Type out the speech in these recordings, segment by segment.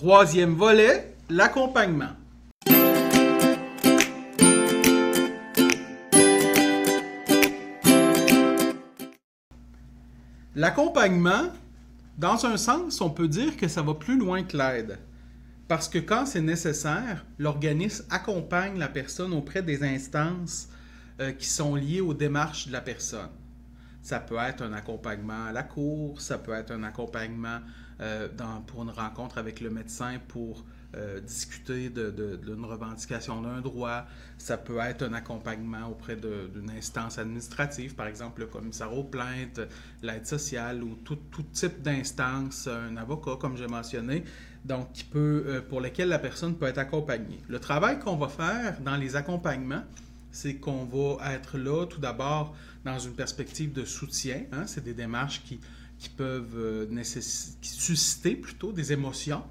Troisième volet, l'accompagnement. L'accompagnement, dans un sens, on peut dire que ça va plus loin que l'aide. Parce que quand c'est nécessaire, l'organisme accompagne la personne auprès des instances euh, qui sont liées aux démarches de la personne. Ça peut être un accompagnement à la cour, ça peut être un accompagnement euh, pour une rencontre avec le médecin pour euh, discuter d'une revendication d'un droit. Ça peut être un accompagnement auprès d'une instance administrative, par exemple le commissaire aux plaintes, l'aide sociale ou tout, tout type d'instance, un avocat, comme j'ai mentionné, donc qui peut, euh, pour lesquels la personne peut être accompagnée. Le travail qu'on va faire dans les accompagnements, c'est qu'on va être là tout d'abord dans une perspective de soutien. Hein. c'est des démarches qui, qui peuvent euh, susciter plutôt des émotions.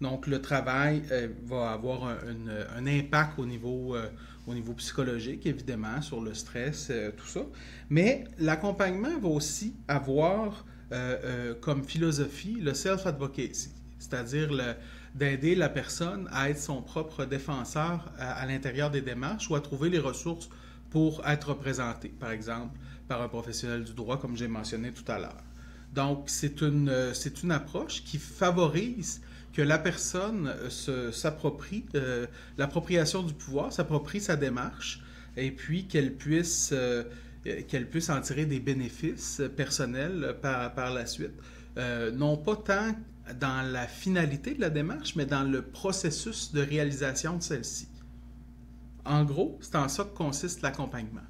Donc, le travail euh, va avoir un, impact au niveau, euh, au niveau psychologique, évidemment, sur le stress, tout ça. Mais l'accompagnement va aussi avoir comme philosophie le self-advocacy, c'est-à-dire d'aider la personne à être son propre défenseur à, l'intérieur des démarches ou à trouver les ressources pour être représenté, par exemple, par un professionnel du droit, comme j'ai mentionné tout à l'heure. Donc, c'est une, c'est une approche qui favorise que la personne euh, s'approprie euh, l'appropriation du pouvoir, s'approprie sa démarche, et puis qu'elle puisse, euh, qu'elle puisse en tirer des bénéfices personnels par, par la suite. non pas tant dans la finalité de la démarche, mais dans le processus de réalisation de celle-ci. En gros, c'est en ça que consiste l'accompagnement.